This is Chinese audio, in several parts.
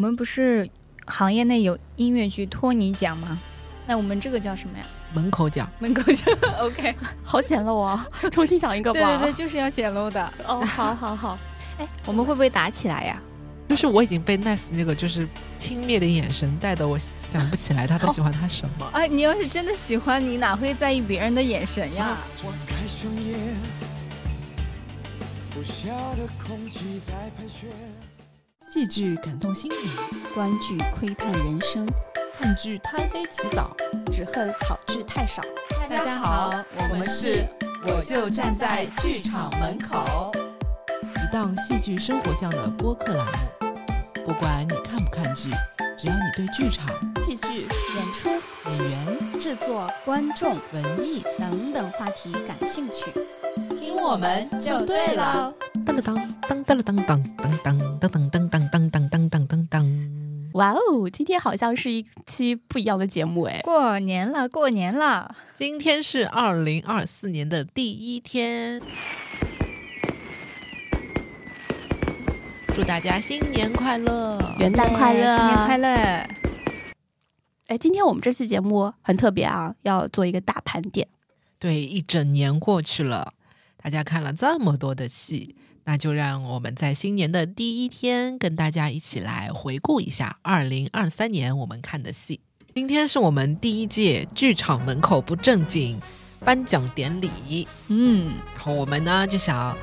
我们不是行业内有音乐剧托尼奖吗？那我们这个叫什么呀？门口奖，门口奖。OK，好简陋啊！重新想一个吧。对对对，就是要简陋的。哦，好好好。哎，我们会不会打起来呀？就是我已经被 Nice 那个就是轻蔑的眼神带的，我想不起来他都喜欢他什么。哎，你要是真的喜欢，你哪会在意别人的眼神呀？戏剧感动心灵，观剧窥探人生，看剧贪黑起早，只恨好剧太少。大家好，我们是我就站在剧场门口，一档戏剧生活向的播客栏目。不管你看不看剧，只要你对剧场、戏剧、演出、演员、制作、观众、文艺等等话题感兴趣，听我们就对了。当当当当当当当当当当当当当当当当当当！哇哦，今天好像是一期不一样的节目哎！过年了，过年了，今天是二零二四年的第一天。祝大家新年快乐，元旦快乐，新年快乐！哎，今天我们这期节目很特别啊，要做一个大盘点。对，一整年过去了，大家看了这么多的戏，那就让我们在新年的第一天跟大家一起来回顾一下二零二三年我们看的戏。今天是我们第一届剧场门口不正经颁奖典礼，嗯，然后我们呢就想。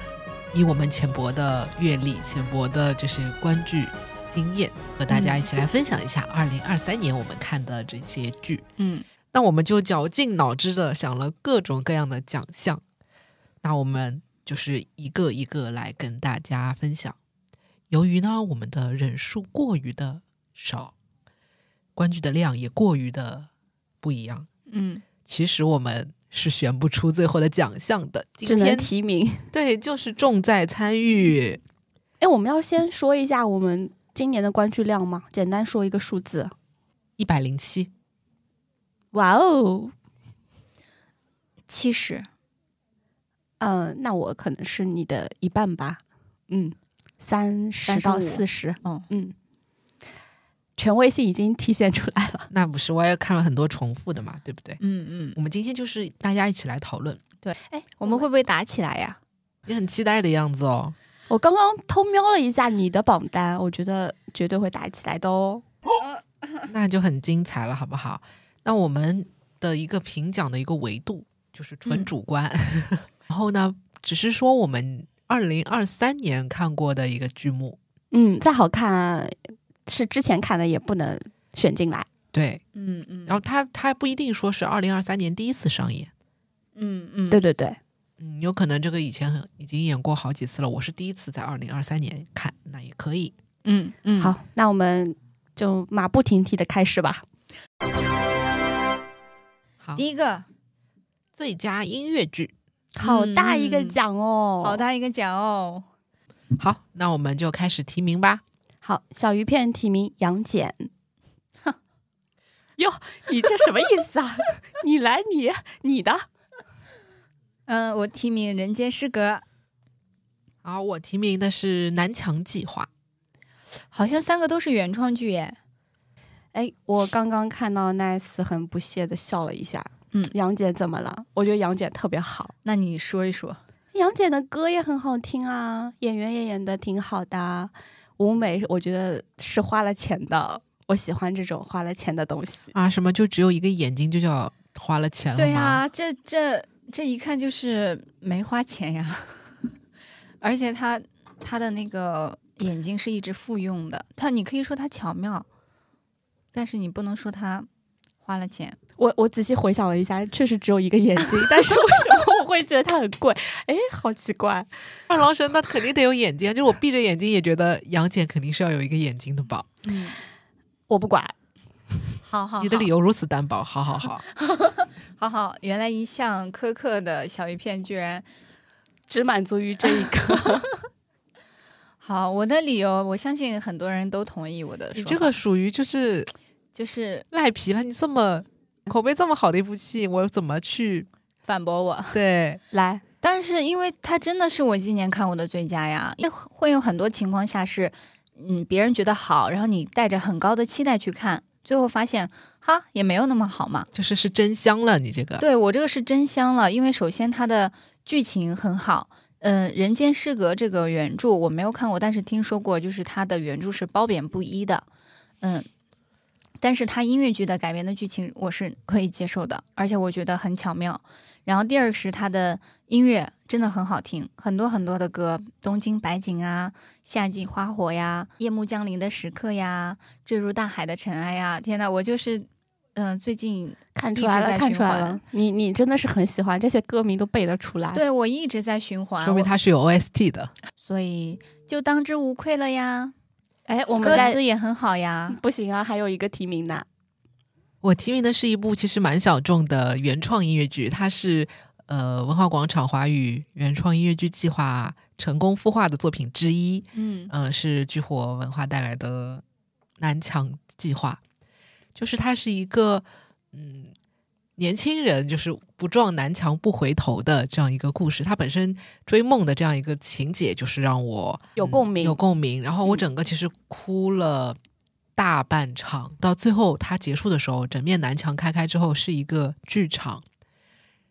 以我们浅薄的阅历、浅薄的这些观剧经验，和大家一起来分享一下二零二三年我们看的这些剧。嗯，那我们就绞尽脑汁的想了各种各样的奖项，那我们就是一个一个来跟大家分享。由于呢，我们的人数过于的少，观剧的量也过于的不一样。嗯，其实我们。是选不出最后的奖项的，只能提名。对，就是重在参与。哎，我们要先说一下我们今年的观剧量吗？简单说一个数字，一百零七。哇哦，七十。嗯，那我可能是你的一半吧。嗯，三十到四十。嗯嗯。权威性已经体现出来了。那不是，我也看了很多重复的嘛，对不对？嗯嗯。我们今天就是大家一起来讨论。对，哎，我们会不会打起来呀？你很期待的样子哦。我刚刚偷瞄了一下你的榜单，我觉得绝对会打起来的哦。那就很精彩了，好不好？那我们的一个评奖的一个维度就是纯主观，然后呢，只是说我们二零二三年看过的一个剧目。嗯，再好看。是之前看的也不能选进来，对，嗯嗯，然后它它不一定说是二零二三年第一次上演，嗯嗯，对对对，嗯，有可能这个以前已经演过好几次了，我是第一次在二零二三年看，那也可以，嗯嗯，好，那我们就马不停蹄的开始吧。好，第一个最佳音乐剧，好大一个奖哦，好大一个奖哦，好，那我们就开始提名吧。好，小鱼片提名杨戬。哼，哟，你这什么意思啊？你来，你你的。嗯，我提名《人间失格》。好，我提名的是《南墙计划》。好像三个都是原创剧耶。哎，我刚刚看到 Nice 很不屑的笑了一下。嗯，杨戬怎么了？我觉得杨戬特别好。那你说一说。杨戬的歌也很好听啊，演员也演的挺好的。舞美，我觉得是花了钱的。我喜欢这种花了钱的东西啊！什么就只有一个眼睛就叫花了钱了对啊，这这这一看就是没花钱呀。而且他他的那个眼睛是一直复用的，他你可以说他巧妙，但是你不能说他花了钱。我我仔细回想了一下，确实只有一个眼睛，但是为什么我会觉得它很贵？哎，好奇怪！二郎神那肯定得有眼睛，就是我闭着眼睛也觉得杨戬肯定是要有一个眼睛的吧？嗯，我不管。好好，你的理由如此单薄，好好好，好 好。原来一向苛刻的小鱼片居然只满足于这一个。好，我的理由，我相信很多人都同意我的。你这个属于就是就是赖皮了，你这么。口碑这么好的一部戏，我怎么去反驳我？对，来，但是因为它真的是我今年看过的最佳呀，因为会有很多情况下是嗯别人觉得好，然后你带着很高的期待去看，最后发现哈也没有那么好嘛。就是是真香了，你这个对我这个是真香了，因为首先它的剧情很好。嗯，《人间失格》这个原著我没有看过，但是听说过，就是它的原著是褒贬不一的。嗯，但是它音乐剧的改编的剧情我是可以接受的，而且我觉得很巧妙。然后第二个是它的音乐真的很好听，很多很多的歌，《东京白景》啊，《夏季花火》呀，《夜幕降临的时刻》呀，《坠入大海的尘埃》呀，天呐，我就是嗯、最近看出来了，看出来了，你你真的是很喜欢这些歌名都背得出来。，对我一直在循环，说明我它是有 OST 的。所以就当之无愧了呀。哎，我们歌词也很好呀。不行啊，还有一个提名呢。我提名的是一部其实蛮小众的原创音乐剧，它是呃文化广场华语原创音乐剧计划成功孵化的作品之一。嗯嗯、是剧火文化带来的南墙计划，就是它是一个嗯年轻人就是不撞南墙不回头的这样一个故事。它本身追梦的这样一个情节，就是让我嗯有共鸣有共鸣。然后我嗯整个其实哭了。大半场到最后，它结束的时候，整面南墙开开之后是一个剧场，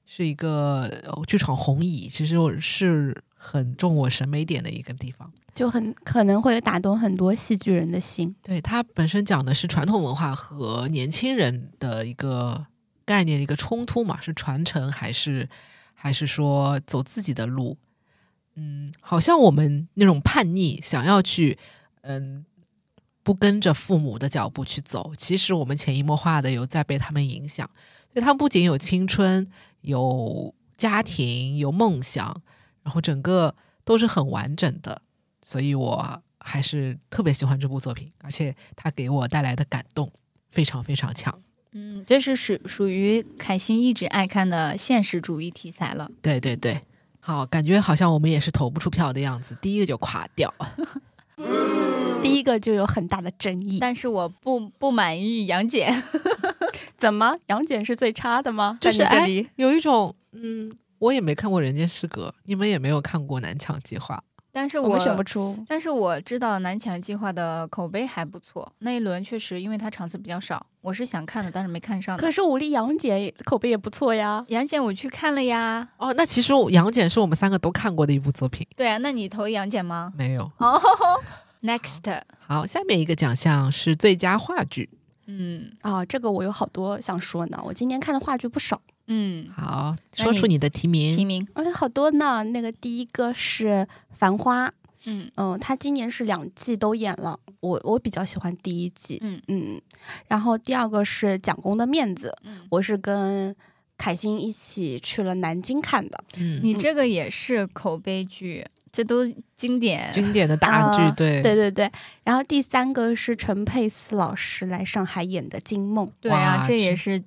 是一个呃剧场红椅，其实我是很中我审美点的一个地方。就很可能会打动很多戏剧人的心。对，它本身讲的是传统文化和年轻人的一个概念的一个冲突嘛，是传承还是还是说走自己的路？嗯，好像我们那种叛逆，想要去嗯不跟着父母的脚步去走，其实我们潜移默化的有在被他们影响。所以，他们不仅有青春，有家庭，有梦想，然后整个都是很完整的。所以我还是特别喜欢这部作品，而且它给我带来的感动非常非常强。嗯，这是属属于凯欣一直爱看的现实主义题材了。对对对，好，感觉好像我们也是投不出票的样子，第一个就垮掉。第一个就有很大的争议。但是我不不满意杨戬，怎么杨戬是最差的吗？就是这里，有一种，嗯，我也没看过《人间失格》，你们也没有看过《南墙计划但是我选不出。但是我知道南墙计划的口碑还不错，那一轮确实因为它场次比较少，我是想看的，但是没看上。可是武力杨戬口碑也不错呀。杨戬我去看了呀，》哦，那其实我杨戬是我们三个都看过的一部作品，对啊，那你投杨戬吗？没有。哦，next，好，下面一个奖项是最佳话剧。嗯啊，这个我有好多想说呢。我今年看的话剧不少，嗯，好，说出你的提名。提名，哎，好多呢。那个第一个是《繁花》，嗯嗯，他今年是两季都演了，我我比较喜欢第一季，嗯嗯。然后第二个是《蒋公的面子》，嗯，我是跟凯欣一起去了南京看的。嗯，你这个也是口碑剧，这都经典。经典的大剧，啊对对对对，然后第三个是陈佩斯老师来上海演的《惊梦对啊，这也是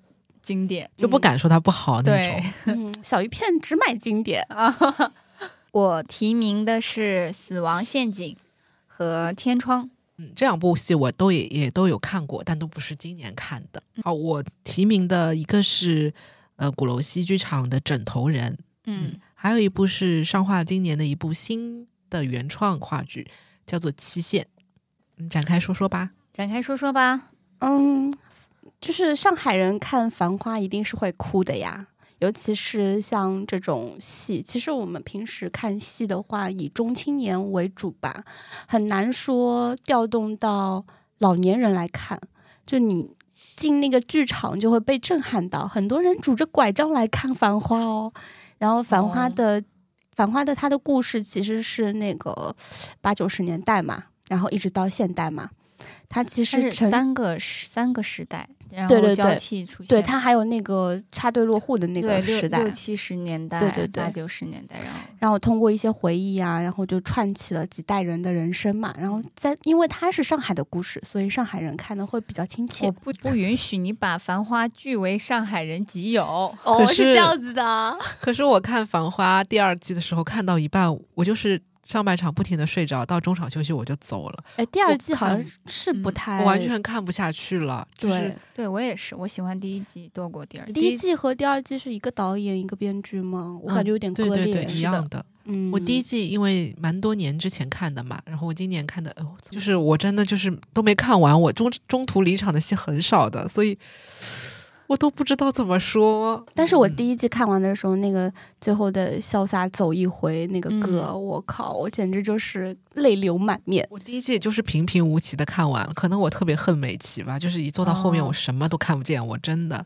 经典。就不敢说它不好那种。》，嗯，小鱼片只买经典。啊，我提名的是《死亡陷阱》和《天窗》。嗯，这两部戏我都也也都有看过，但都不是今年看的。好，我提名的一个是呃鼓楼西剧场的《枕头人》，嗯还有一部是上画今年的一部新的原创话剧，叫做《期限》。嗯，展开说说吧。展开说说吧。嗯，就是上海人看《繁花》一定是会哭的呀，尤其是像这种戏。其实我们平时看戏的话，以中青年为主吧，很难说调动到老年人来看。就你进那个剧场就会被震撼到，很多人拄着拐杖来看《繁花》哦。然后《繁花》哦的《繁花》的它的故事其实是那个八九十年代嘛，然后一直到现代嘛。它其实是实三个三个时代，然后交对对对替出现。对，它还有那个插队落户的那个时代六六，七十年代，对对对八九十年代，然后然后通过一些回忆啊，然后就串起了几代人的人生嘛。然后在因为它是上海的故事，所以上海人看的会比较亲切我。不不允许你把《繁花》据为上海人己有。哦是这样子的，可是我看《繁花》第二季的时候，看到一半，我就是上半场不停的睡着，到中场休息我就走了，哎，第二季好像是不嗯太、我完全看不下去了。就是对。对我也是，我喜欢第一季多过第二季。第一季和第二季是一个导演一个编剧吗？我感觉有点割裂。对对对，一样的。嗯，我第一季因为蛮多年之前看的嘛，然后我今年看的，哦，就是我真的就是都没看完，我中中途离场的戏很少的，所以我都不知道怎么说。但是我嗯第一季看完的时候，那个最后的潇洒走一回那个歌，嗯我靠，我简直就是泪流满面。我第一季就是平平无奇的看完了，可能我特别恨美琪吧，就是一坐到后面哦我什么都看不见，我真的。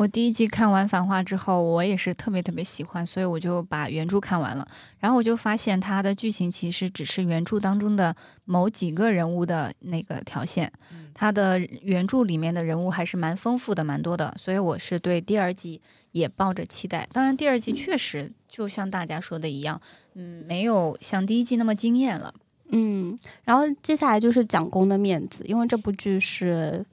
我第一季看完《繁花》之后，我也是特别特别喜欢，所以我就把原著看完了。然后我就发现它的剧情其实只是原著当中的某几个人物的那个条线，它的原著里面的人物还是蛮丰富的，蛮多的。所以我是对第二季也抱着期待。当然，第二季确实就像大家说的一样，嗯，没有像第一季那么惊艳了。嗯，然后接下来就是蒋公的面子，因为这部剧是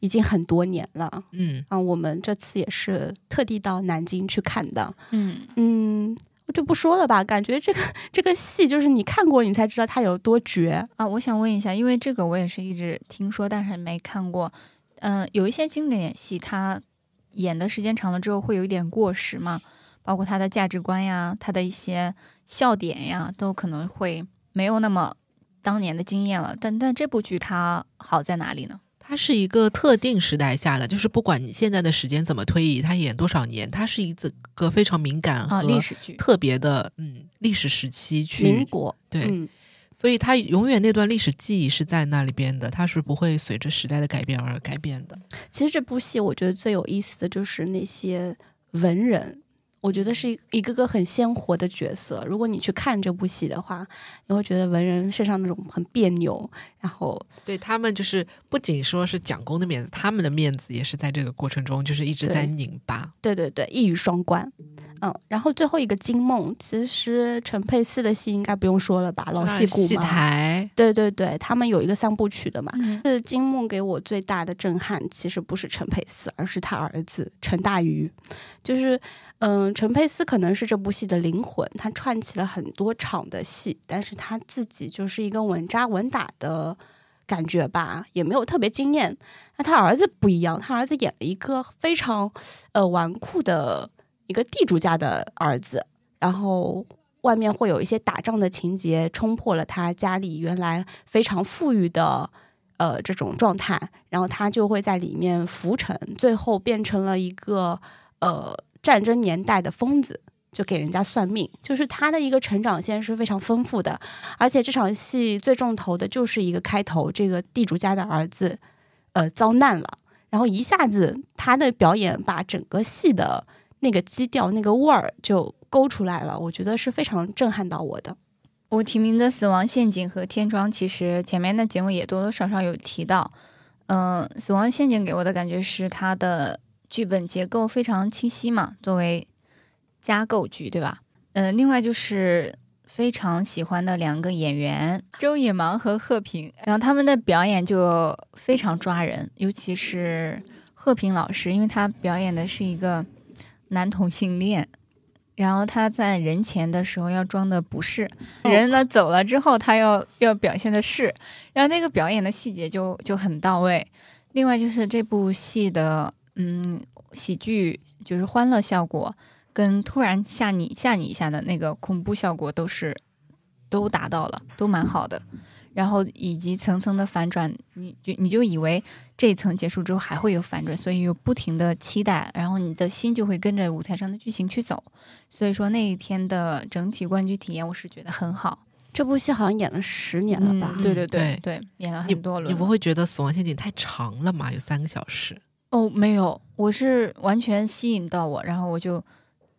已经很多年了嗯，啊，我们这次也是特地到南京去看的。嗯，嗯，我就不说了吧，感觉这个 这个戏就是你看过你才知道它有多绝。啊，我想问一下，因为这个我也是一直听说，但是没看过。嗯、有一些经典戏，它演的时间长了之后会有一点过时嘛，包括它的价值观呀，它的一些笑点呀，都可能会没有那么当年的惊艳了。但但这部剧它好在哪里呢？它是一个特定时代下的，就是不管你现在的时间怎么推移，它演多少年，它是一个非常敏感啊，和历史剧。特别的嗯历史时期去民国，对，嗯，所以它永远那段历史记忆是在那里边的，它是不会随着时代的改变而改变的。其实这部戏我觉得最有意思的就是那些文人，我觉得是一个个很鲜活的角色。如果你去看这部戏的话，你会觉得文人身上那种很别扭，然后对他们就是不仅说是蒋公的面子，他们的面子也是在这个过程中就是一直在拧巴。对对对，一语双关。嗯，然后最后一个金梦，其实陈佩斯的戏应该不用说了吧，老戏骨戏。台，对对对，他们有一个三部曲的嘛。嗯这金梦给我最大的震撼，其实不是陈佩斯，而是他儿子陈大愚。就是，嗯、陈佩斯可能是这部戏的灵魂，他串起了很多场的戏，但是他自己就是一个稳扎稳打的感觉吧，也没有特别惊艳。那他儿子不一样，他儿子演了一个非常呃纨绔的一个地主家的儿子，然后外面会有一些打仗的情节，冲破了他家里原来非常富裕的呃这种状态，然后他就会在里面浮沉，最后变成了一个呃战争年代的疯子。就给人家算命，就是他的一个成长线是非常丰富的，而且这场戏最重头的就是一个开头，这个地主家的儿子，呃，遭难了，然后一下子他的表演把整个戏的那个基调、那个味儿就勾出来了，我觉得是非常震撼到我的。我提名的《死亡陷阱》和《天窗》，其实前面的节目也多多少少有提到。嗯、死亡陷阱》给我的感觉是它的剧本结构非常清晰嘛，作为加构剧，对吧？嗯、另外就是非常喜欢的两个演员周野芒和贺平，然后他们的表演就非常抓人，尤其是贺平老师，因为他表演的是一个男同性恋，然后他在人前的时候要装的不是，人呢走了之后他要要表现的是，然后那个表演的细节就就很到位。另外就是这部戏的嗯喜剧就是欢乐效果，跟突然吓你吓你一下的那个恐怖效果都是都达到了，都蛮好的。然后以及层层的反转，你就你就以为这一层结束之后还会有反转，所以有不停的期待，然后你的心就会跟着舞台上的剧情去走。所以说那一天的整体观剧体验，我是觉得很好。这部戏好像演了十年了吧？嗯对对对对对，演了你很多轮了。你不会觉得《死亡陷阱》太长了吗？有三个小时。哦，没有，我是完全吸引到我，然后我就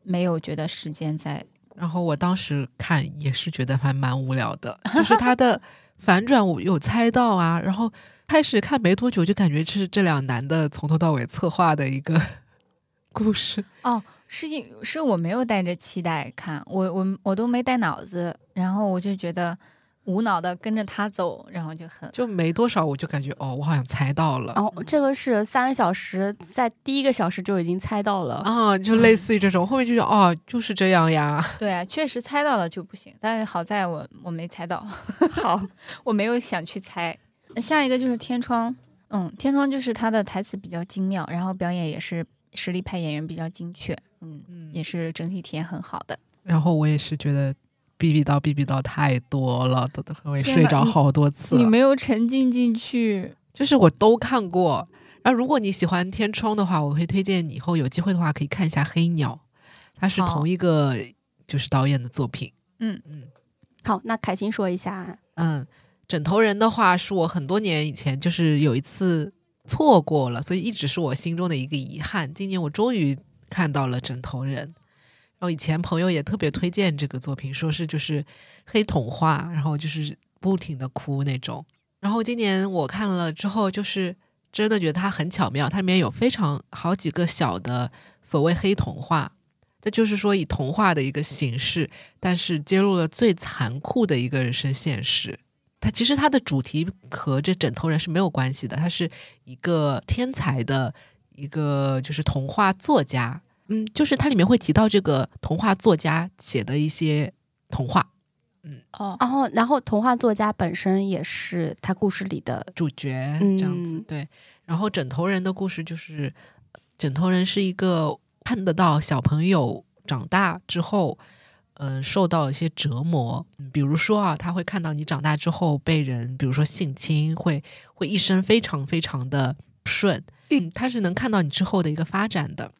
没有觉得时间在。然后我当时看也是觉得还蛮无聊的，就是他的 反转我有猜到啊，然后开始看没多久就感觉这是这两男的从头到尾策划的一个 故事。哦，是因是我没有带着期待看，我我我都没带脑子，然后我就觉得无脑的跟着他走，然后就很就没多少，我就感觉哦，我好像猜到了哦，这个是三个小时，在第一个小时就已经猜到了。啊，就类似于这种，后面就是哦，就是这样呀。对啊，确实猜到了就不行，但是好在我我没猜到，好，我没有想去猜。下一个就是天窗，嗯，天窗就是他的台词比较精妙，然后表演也是实力派演员比较精确，嗯，嗯也是整体体验很好的。然后我也是觉得逼逼叨哔哔叨太多了，都都会天呐你睡着好多次了。你没有沉浸进去，就是我都看过。然后如果你喜欢天窗的话，我会推荐你以后有机会的话可以看一下《黑鸟》，它是同一个就是导演的作品。嗯嗯好，那凯欣说一下，嗯，枕头人的话是我很多年以前就是有一次错过了，所以一直是我心中的一个遗憾。今年我终于看到了枕头人。然后以前朋友也特别推荐这个作品，说是就是黑童话，然后就是不停的哭那种。然后今年我看了之后，就是真的觉得它很巧妙，它里面有非常好几个小的所谓黑童话，这就是说以童话的一个形式，但是揭露了最残酷的一个人生现实。它其实它的主题和这枕头人是没有关系的，他是一个天才的一个就是童话作家，嗯，就是它里面会提到这个童话作家写的一些童话嗯哦，然后然后童话作家本身也是他故事里的，主角这样子，嗯对。然后枕头人的故事就是，枕头人是一个看得到小朋友长大之后，嗯、受到一些折磨，嗯比如说啊，他会看到你长大之后被人，比如说性侵，会会一生非常非常的不顺，嗯，他是能看到你之后的一个发展的，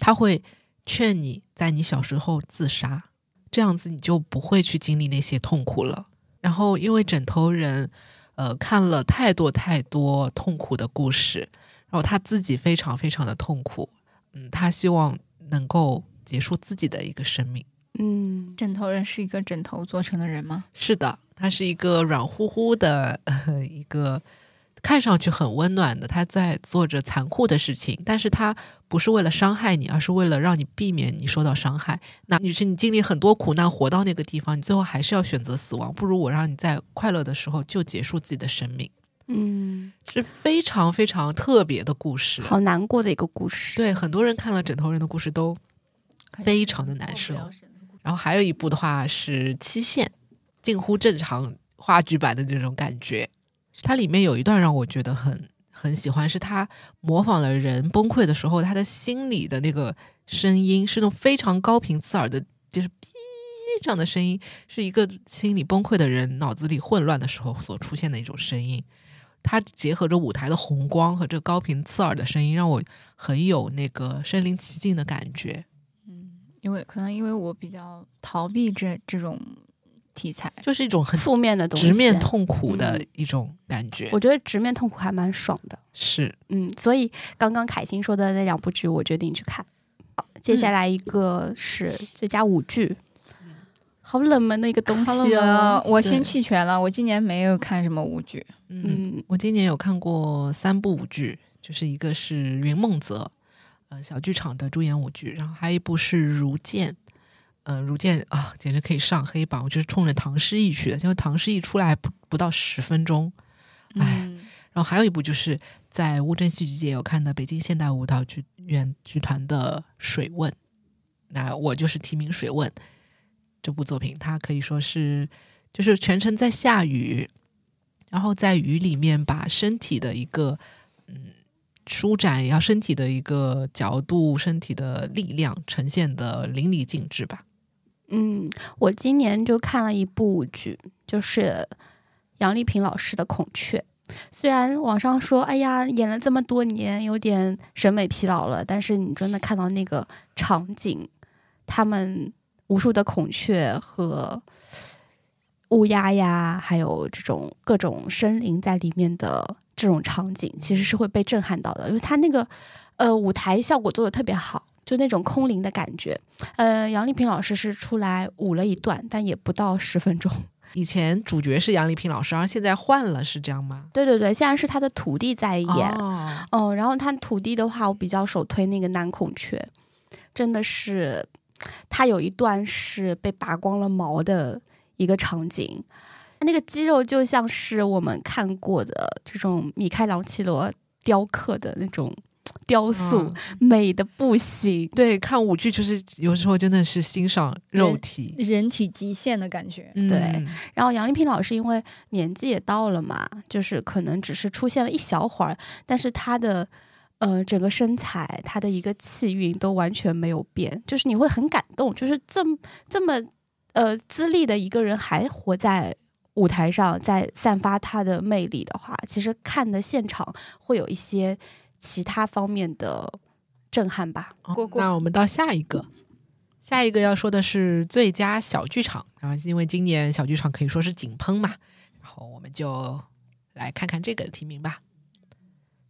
他会劝你在你小时候自杀，这样子你就不会去经历那些痛苦了。然后因为枕头人，呃，看了太多太多痛苦的故事，然后他自己非常非常的痛苦，嗯，他希望能够结束自己的一个生命。嗯，枕头人是一个枕头做成的人吗？是的，他是一个软乎乎的、呃、一个，看上去很温暖的，他在做着残酷的事情，但是他不是为了伤害你，而是为了让你避免你受到伤害。那你是你经历很多苦难活到那个地方，你最后还是要选择死亡，不如我让你在快乐的时候就结束自己的生命，嗯，是非常非常特别的故事。好难过的一个故事。对，很多人看了枕头人的故事都非常的难受。然后还有一部的话是《期限》，近乎正常话剧版的那种感觉。它里面有一段让我觉得很很喜欢，是他模仿了人崩溃的时候，他的心里的那个声音是那种非常高频刺耳的，就是哔这样的声音，是一个心理崩溃的人脑子里混乱的时候所出现的一种声音。它结合着舞台的红光和这个高频刺耳的声音，让我很有那个身临其境的感觉。嗯因为可能因为我比较逃避这这种题材，就是一种很负面的东西，直面痛苦的嗯一种感觉。我觉得直面痛苦还蛮爽的。是嗯，所以刚刚凯欣说的那两部剧，我决定去看。好，接下来一个是最佳舞剧，好冷门的一个东西了哦。我先弃权了，我今年没有看什么舞剧。嗯，嗯我今年有看过三部舞剧，就是一个是《云梦泽》，呃，小剧场的主演舞剧，然后还有一部是《如剑》，呃，《如见》啊，简直可以上黑榜，我就是冲着唐诗逸去的，因为唐诗逸出来不不到十分钟，哎，嗯，然后还有一部就是在乌镇戏剧节有看的北京现代舞蹈剧院剧团的《水问》，那我就是提名《水问》这部作品，它可以说是就是全程在下雨，然后在雨里面把身体的一个嗯舒展，也要身体的一个角度、身体的力量呈现的淋漓尽致吧。嗯，我今年就看了一部剧，就是杨丽萍老师的《孔雀》。虽然网上说，哎呀，演了这么多年，有点审美疲劳了，但是你真的看到那个场景，他们无数的孔雀和乌鸦呀，还有这种各种生灵在里面的这种场景，其实是会被震撼到的，因为他那个呃舞台效果做的特别好，就那种空灵的感觉。呃，杨丽萍老师是出来舞了一段，但也不到十分钟。以前主角是杨丽萍老师，而现在换了，是这样吗？对对对，现在是他的徒弟在演。哦，嗯，然后他徒弟的话，我比较首推那个男孔雀，真的是他有一段是被拔光了毛的一个场景，那个肌肉就像是我们看过的这种米开朗基罗雕刻的那种雕塑，嗯美的不行。对，看舞剧就是有时候真的是欣赏肉体。人体极限的感觉。嗯对然后杨丽萍老师因为年纪也到了嘛，就是可能只是出现了一小会儿，但是她的呃整个身材、她的一个气韵都完全没有变，就是你会很感动，就是这么这么呃资历的一个人还活在舞台上，在散发他的魅力的话，其实看的现场会有一些其他方面的震撼吧。过过那我们到下一个，下一个要说的是最佳小剧场。然后因为今年小剧场可以说是井喷嘛，然后我们就来看看这个提名吧。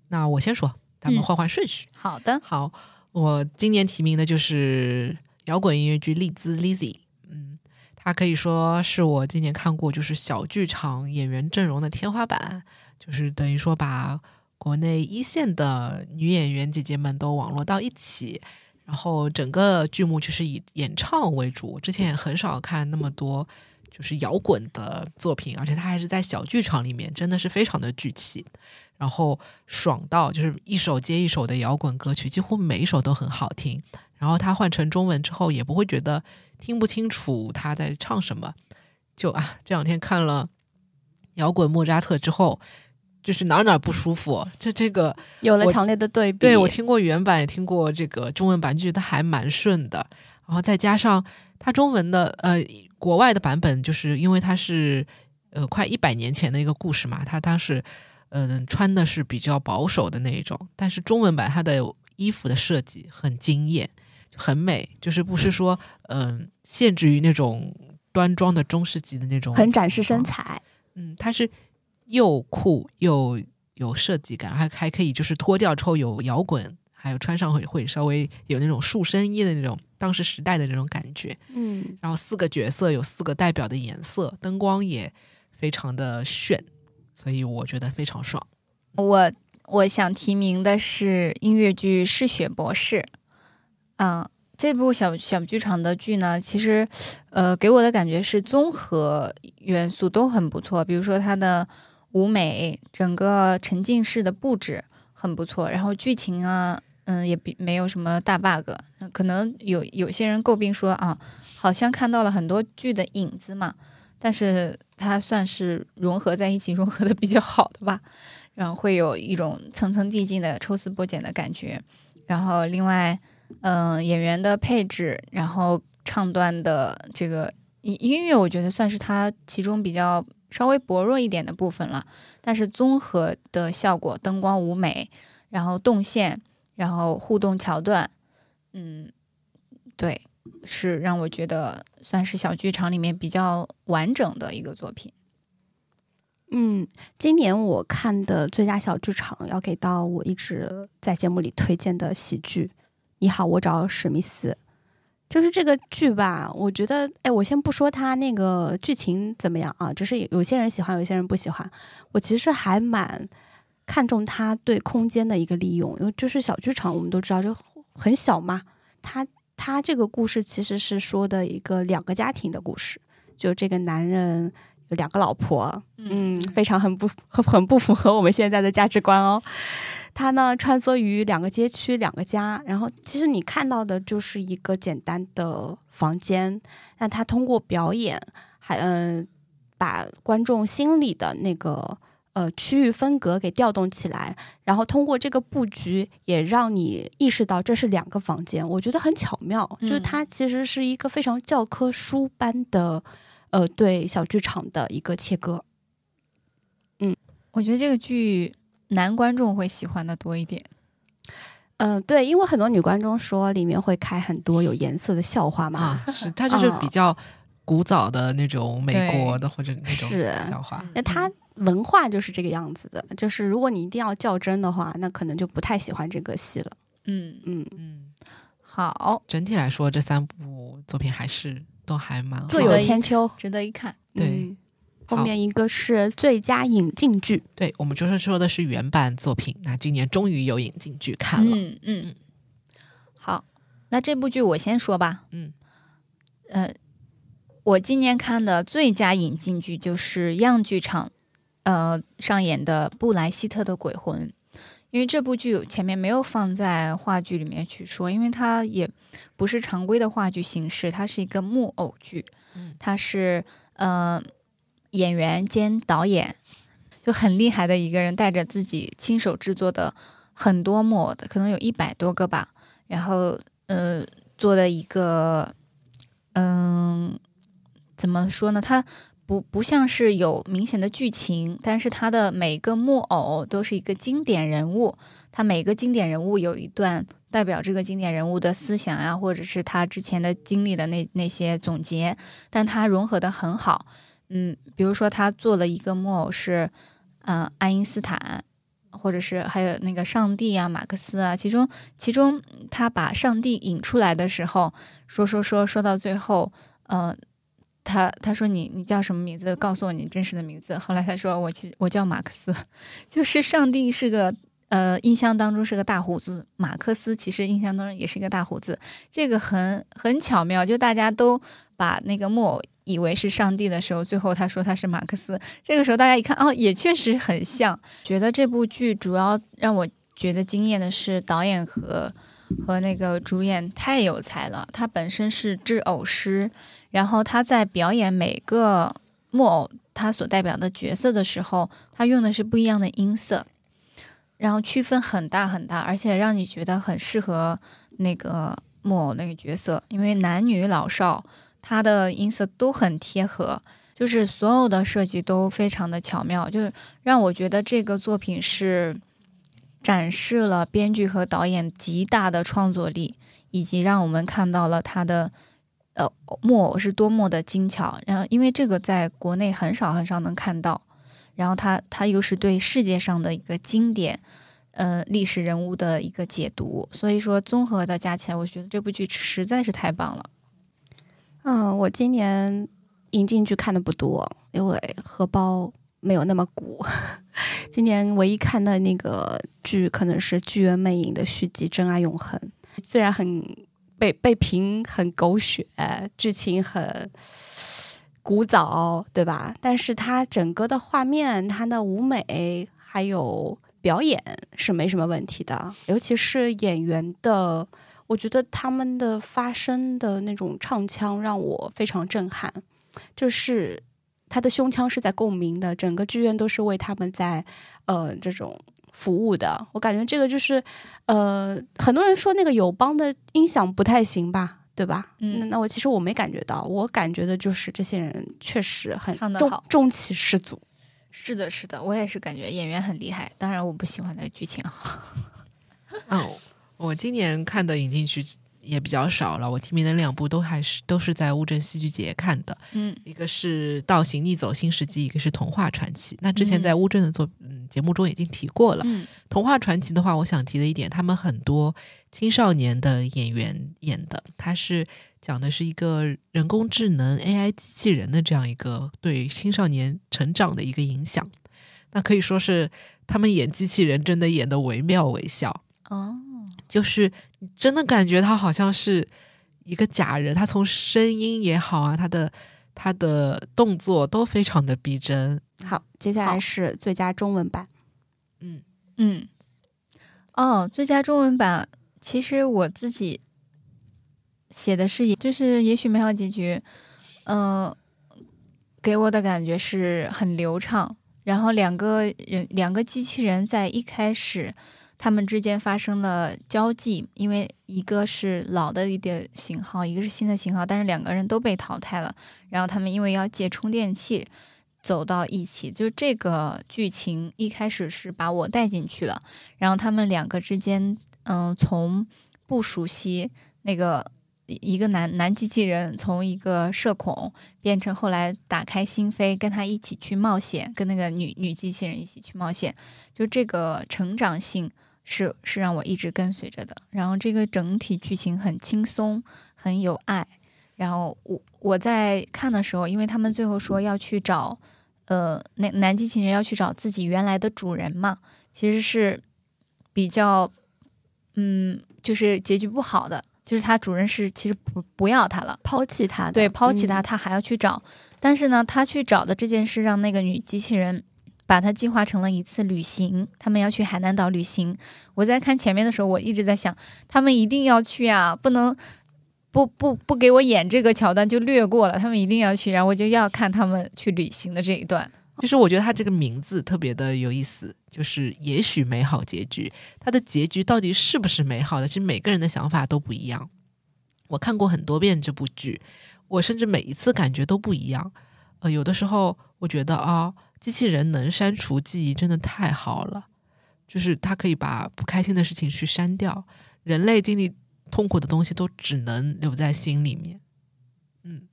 那我先说，咱们嗯换换顺序。好的，好，我今年提名的就是摇滚音乐剧《丽兹》（Lizzy）。嗯，它可以说是我今年看过就是小剧场演员阵容的天花板，就是等于说把国内一线的女演员姐姐们都网络到一起，然后整个剧目就是以演唱为主。之前也很少看那么多就是摇滚的作品，而且它还是在小剧场里面，真的是非常的聚气。然后爽到就是一首接一首的摇滚歌曲，几乎每一首都很好听。然后它换成中文之后，也不会觉得听不清楚他在唱什么。就啊，这两天看了摇滚莫扎特之后，就是哪儿哪儿不舒服。这这个，有了强烈的对比，对我听过原版，也听过这个中文版，就觉得还蛮顺的。然后再加上它中文的呃国外的版本，就是因为它是呃快一百年前的一个故事嘛，它当时嗯、呃穿的是比较保守的那一种，但是中文版它的衣服的设计很惊艳，很美，就是不是说嗯、限制于那种端庄的中世纪的那种，很展示身。材。嗯，它是又酷又有设计感，还还可以就是脱掉之后有摇滚，还有穿上会会稍微有那种束身衣的那种当时时代的那种感觉。嗯，然后四个角色有四个代表的颜色，灯光也非常的炫，所以我觉得非常爽。我我想提名的是音乐剧《嗜血博士》。嗯，这部小小剧场的剧呢，其实呃给我的感觉是综合元素都很不错，比如说它的舞美，整个沉浸式的布置很不错，然后剧情啊，嗯也比没有什么大 bug，可能有有些人诟病说啊，好像看到了很多剧的影子嘛，但是它算是融合在一起，融合的比较好的吧。然后会有一种层层递进的抽丝剥茧的感觉。然后另外，嗯、演员的配置，然后唱段的这个音音乐，我觉得算是它其中比较稍微薄弱一点的部分了。但是综合的效果，灯光、舞美，然后动线，然后互动桥段，嗯，对，是让我觉得算是小剧场里面比较完整的一个作品。嗯，今年我看的最佳小剧场要给到我一直在节目里推荐的喜剧《你好，我找史密斯》。就是这个剧吧，我觉得，哎，我先不说它那个剧情怎么样啊，就是有些人喜欢，有些人不喜欢。我其实还蛮看重它对空间的一个利用，因为就是小剧场，我们都知道就很小嘛。它它这个故事其实是说的一个两个家庭的故事，就这个男人有两个老婆，嗯，非常很不很很不符合我们现在的价值观哦。他呢穿梭于两个街区、两个家，然后其实你看到的就是一个简单的房间，那他通过表演，还嗯、把观众心里的那个呃区域分隔给调动起来，然后通过这个布局也让你意识到这是两个房间，我觉得很巧妙，就是嗯。它其实是一个非常教科书般的呃对小剧场的一个切割。嗯我觉得这个剧男观众会喜欢的多一点。嗯、对，因为很多女观众说里面会开很多有颜色的笑话嘛，啊，是它就是比较古早的那种美国的或者那种是笑话。那它文化就是这个样子的，就是如果你一定要较真的话，那可能就不太喜欢这个戏了。嗯，嗯，嗯，好，整体来说，这三部作品还是都还蛮好各有千秋。值得一看。对嗯后面一个是最佳引进剧，对，我们就是说的是原版作品。那今年终于有引进剧看了，嗯嗯，好，那这部剧我先说吧。嗯，呃，我今年看的最佳引进剧就是样剧场呃上演的布莱希特的《鬼魂》，因为这部剧前面没有放在话剧里面去说，因为它也不是常规的话剧形式，它是一个木偶剧，嗯它是呃演员兼导演就很厉害的一个人，带着自己亲手制作的很多木偶的，可能有一百多个吧，然后呃做的一个嗯怎么说呢？它不不像是有明显的剧情，但是他的每个木偶都是一个经典人物，他每个经典人物有一段代表这个经典人物的思想呀，或者是他之前的经历的那那些总结，但他融合的很好。嗯，比如说他做了一个木偶是，嗯、爱因斯坦，或者是还有那个上帝啊、马克思啊，其中其中他把上帝引出来的时候，说说说说到最后，嗯、他他说你你叫什么名字？告诉我你真实的名字。后来他说我其实我叫马克思，就是上帝是个呃印象当中是个大胡子，马克思其实印象当中也是一个大胡子，这个很很巧妙，就大家都把那个木偶以为是上帝的时候，最后他说他是马克思，这个时候大家一看哦，也确实很像。觉得这部剧主要让我觉得惊艳的是导演和和那个主演太有才了，他本身是制偶师。然后他在表演每个木偶他所代表的角色的时候，他用的是不一样的音色，然后区分很大很大，而且让你觉得很适合那个木偶那个角色，因为男女老少他的音色都很贴合，就是所有的设计都非常的巧妙，就是让我觉得这个作品是展示了编剧和导演极大的创作力，以及让我们看到了他的。呃，木偶是多么的精巧，然后因为这个在国内很少很少能看到，然后它它又是对世界上的一个经典，呃，历史人物的一个解读，所以说综合的加起来，我觉得这部剧实在是太棒了。嗯，我今年引进剧看的不多，因为荷包没有那么鼓。今年唯一看的那个剧可能是《剧院魅影》的续集《真爱永恒》，虽然很被被评很狗血，剧情很古早，对吧？但是它整个的画面、它的舞美还有表演是没什么问题的，尤其是演员的。我觉得他们的发声的那种唱腔让我非常震撼，就是他的胸腔是在共鸣的，整个剧院都是为他们在呃这种服务的。我感觉这个就是呃，很多人说那个友邦的音响不太行吧，对吧？嗯那那我其实我没感觉到，我感觉的就是这些人确实很中唱得好中气十足。是的，是的，我也是感觉演员很厉害，当然我不喜欢那个剧情。嗯，我今年看的引进剧也比较少了，我提名的两部都还是都是在乌镇戏剧节看的，嗯一个是《倒行逆走新世纪》，一个是《童话传奇》。那之前在乌镇的作嗯节目中已经提过了，嗯童话传奇》的话，我想提的一点，他们很多青少年的演员演的，他是讲的是一个人工智能 AI 机器人的这样一个对青少年成长的一个影响。那可以说是他们演机器人真的演的惟妙惟肖。哦，就是你真的感觉他好像是一个假人，他从声音也好啊，他的他的动作都非常的逼真。好，接下来是最佳中文版。嗯，嗯，哦，最佳中文版，其实我自己写的是，就是也许美好结局，嗯、给我的感觉是很流畅，然后两个人两个机器人在一开始。他们之间发生了交际，因为一个是老的一个型号，一个是新的型号，但是两个人都被淘汰了。然后他们因为要借充电器，走到一起，就这个剧情一开始是把我带进去了，然后他们两个之间，嗯，从不熟悉那个一个男男机器人从一个社恐变成后来打开心扉跟他一起去冒险，跟那个女女机器人一起去冒险，就这个成长性是是让我一直跟随着的。然后这个整体剧情很轻松，很有爱。然后我我在看的时候，因为他们最后说要去找，呃，那男机器人要去找自己原来的主人嘛，其实是比较，嗯，就是结局不好的，就是他主人是其实不不要他了，抛弃他，对，抛弃他，嗯他还要去找。但是呢，他去找的这件事让那个女机器人把它计划成了一次旅行，他们要去海南岛旅行。我在看前面的时候，我一直在想，他们一定要去啊，不能不不不给我演这个桥段就略过了，他们一定要去，然后我就要看他们去旅行的这一段。就是我觉得他这个名字特别的有意思，就是也许美好结局，它的结局到底是不是美好的？其实每个人的想法都不一样。我看过很多遍这部剧，我甚至每一次感觉都不一样。呃，有的时候我觉得啊，机器人能删除记忆真的太好了，就是它可以把不开心的事情去删掉，人类经历痛苦的东西都只能留在心里面。嗯，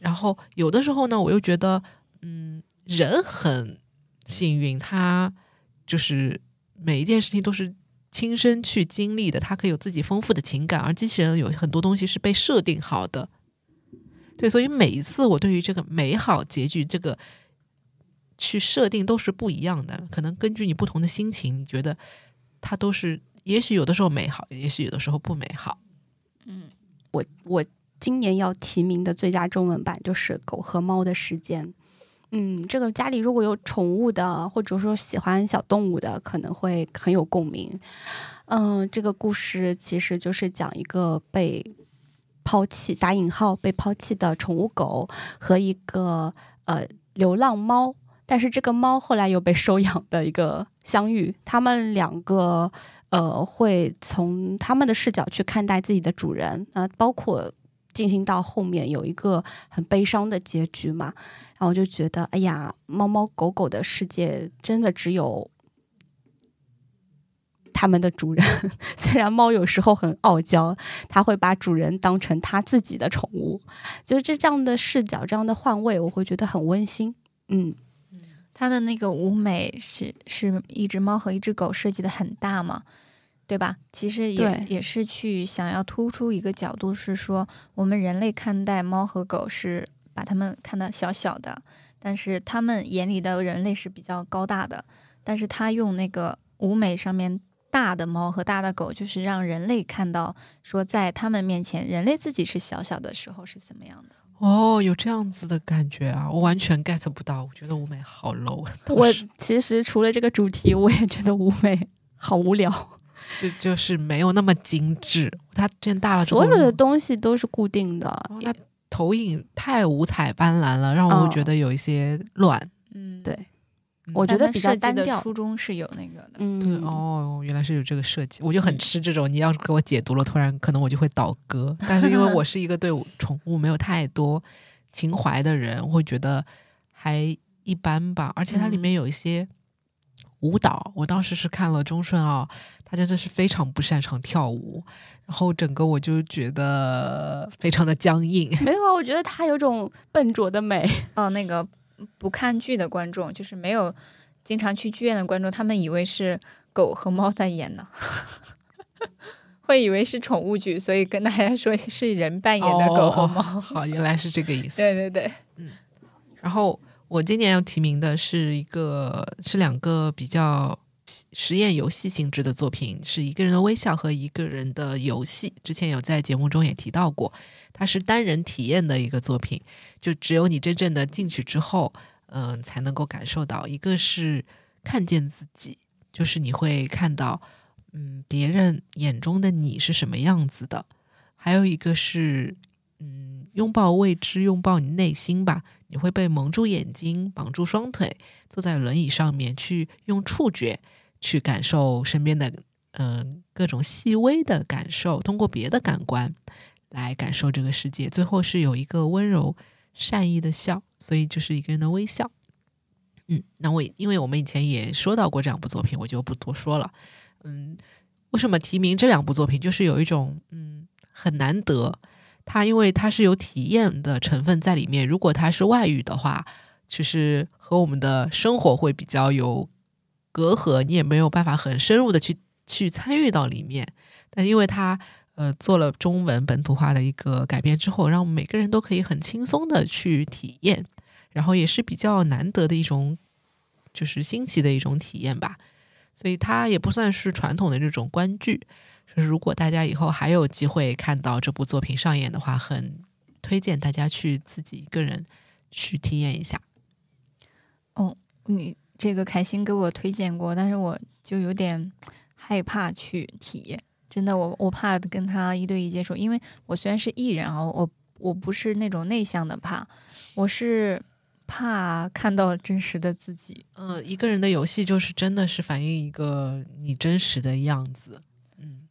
然后有的时候呢，我又觉得，嗯，人很幸运，他就是每一件事情都是亲身去经历的，他可以有自己丰富的情感，而机器人有很多东西是被设定好的。对，所以每一次我对于这个美好结局这个去设定都是不一样的，可能根据你不同的心情，你觉得它都是，也许有的时候美好，也许有的时候不美好。嗯我我今年要提名的最佳中文版就是《狗和猫的时间》。嗯，这个家里如果有宠物的，或者说喜欢小动物的，可能会很有共鸣。嗯，这个故事其实就是讲一个被抛弃（打引号）被抛弃的宠物狗和一个呃流浪猫，但是这个猫后来又被收养的一个相遇。他们两个呃会从他们的视角去看待自己的主人，呃，包括进行到后面有一个很悲伤的结局嘛。然后就觉得，哎呀，猫猫狗狗的世界真的只有他们的主人。虽然猫有时候很傲娇，它会把主人当成它自己的宠物，就是这这样的视角，这样的换位，我会觉得很温馨。嗯，它的那个舞美是是一只猫和一只狗设计的很大嘛，对吧？其实也也是去想要突出一个角度，是说我们人类看待猫和狗是把它们看得小小的，但是他们眼里的人类是比较高大的。但是他用那个舞美上面大的猫和大的狗，就是让人类看到说在他们面前，人类自己是小小的时候是怎么样的。哦，有这样子的感觉啊，我完全 get 不到。我觉得舞美好 low，我其实除了这个主题，我也觉得舞美好无聊。就就是没有那么精致。它变大了之后，所有的东西都是固定的，哦那投影太五彩斑斓了，让我嗯觉得有一些乱。嗯，对我觉得比较单调。初衷是有那个的。嗯，对哦，原来是有这个设计，我就很嗯吃这种。你要是给我解读了，突然可能我就会倒戈。但是因为我是一个对宠物没有太多情怀的人，我会觉得还一般吧。而且它里面有一些舞蹈，我当时是看了钟顺奥，他真的是非常不擅长跳舞，然后整个我就觉得非常的僵硬。没有啊，我觉得他有种笨拙的美。哦，那个不看剧的观众，就是没有经常去剧院的观众，他们以为是狗和猫在演呢，会以为是宠物剧，所以跟大家说是人扮演的狗和猫。哦好，原来是这个意思。对对对，嗯然后我今年要提名的是一个是两个比较实验游戏性质的作品，是一个人的微笑和一个人的游戏。之前有在节目中也提到过，它是单人体验的一个作品，就只有你真正的进去之后，嗯、才能够感受到。一个是看见自己，就是你会看到，嗯，别人眼中的你是什么样子的；还有一个是，嗯，拥抱未知，拥抱你内心吧。你会被蒙住眼睛，绑住双腿，坐在轮椅上面，去用触觉去感受身边的嗯、各种细微的感受，通过别的感官来感受这个世界。最后是有一个温柔善意的笑，所以就是一个人的微笑。嗯，那我因为我们以前也说到过这两部作品，我就不多说了。嗯，为什么提名这两部作品？就是有一种嗯很难得，它因为它是有体验的成分在里面。如果它是外语的话，其实和我们的生活会比较有隔阂，你也没有办法很深入的去去参与到里面。但因为它呃做了中文本土化的一个改编之后，让每个人都可以很轻松的去体验，然后也是比较难得的一种就是新奇的一种体验吧。所以它也不算是传统的这种观剧，就是如果大家以后还有机会看到这部作品上演的话，很推荐大家去自己一个人去体验一下。哦你这个凯欣给我推荐过，但是我就有点害怕去体验。真的，我我怕跟他一对一接触，因为我虽然是艺人啊，我我不是那种内向的怕，我是怕看到真实的自己。嗯、一个人的游戏就是真的是反映一个你真实的样子，嗯，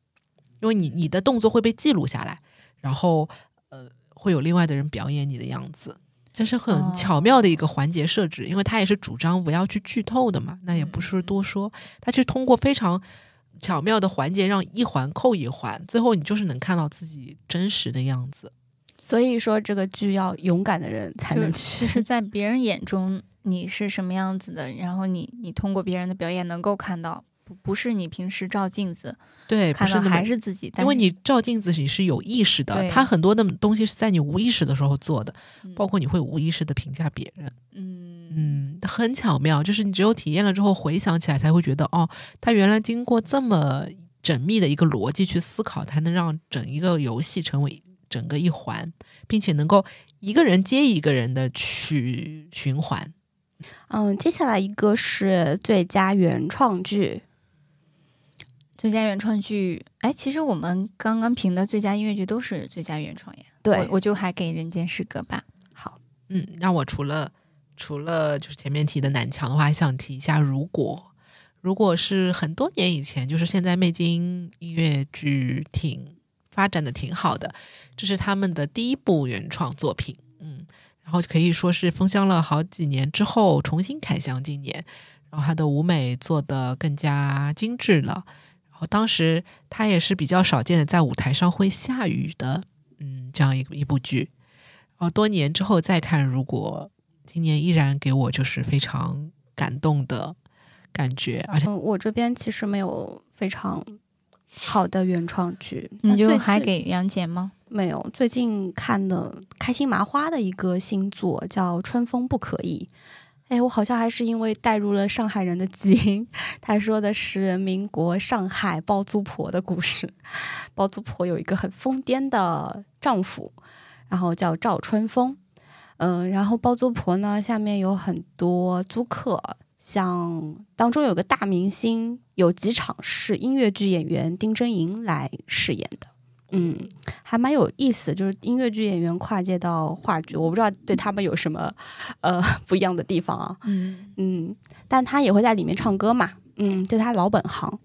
因为你你的动作会被记录下来，然后呃会有另外的人表演你的样子。这是很哦巧妙的一个环节设置，因为他也是主张不要去剧透的嘛，那也不是多说，他是通过非常巧妙的环节让一环扣一环，最后你就是能看到自己真实的样子。所以说这个剧要勇敢的人才能就去。是在别人眼中你是什么样子的，然后你你通过别人的表演能够看到，不不是你平时照镜子对，不看到是还是自己，因为你照镜子你是有意识的，对它很多的东西是在你无意识的时候做的，嗯包括你会无意识的评价别人。嗯嗯，很巧妙，就是你只有体验了之后回想起来，才会觉得哦，他原来经过这么缜密的一个逻辑去思考，才能让整一个游戏成为整个一环，并且能够一个人接一个人的去循环。嗯，接下来一个是最佳原创剧，最佳原创剧，哎，其实我们刚刚评的最佳音乐剧都是最佳原创耶。对我我就还给《人间失格》吧。好，嗯，那我除了除了就是前面提的南墙的话，还想提一下，如果如果是很多年以前，就是现在魅晶音乐剧挺发展的挺好的，这是他们的第一部原创作品，嗯，然后可以说是封箱了好几年之后重新开箱今年，然后它的舞美做得更加精致了，然后当时它也是比较少见的在舞台上会下雨的，嗯，这样一一部剧。然后多年之后再看，如果今年依然给我就是非常感动的感觉，而且嗯，我这边其实没有非常好的原创剧，你就还给杨戬吗？没有？最近看的开心麻花的一个新作叫《春风不可以》。哎，我好像还是因为带入了上海人的基因。他说的是民国上海包租婆的故事。包租婆有一个很疯癫的丈夫，然后叫赵春风。嗯，然后包租婆呢，下面有很多租客，像当中有个大明星，有几场是音乐剧演员丁真莹来饰演的。嗯，还蛮有意思，就是音乐剧演员跨界到话剧，我不知道对他们有什么呃不一样的地方啊。嗯，嗯，但他也会在里面唱歌嘛，嗯，这他老本行。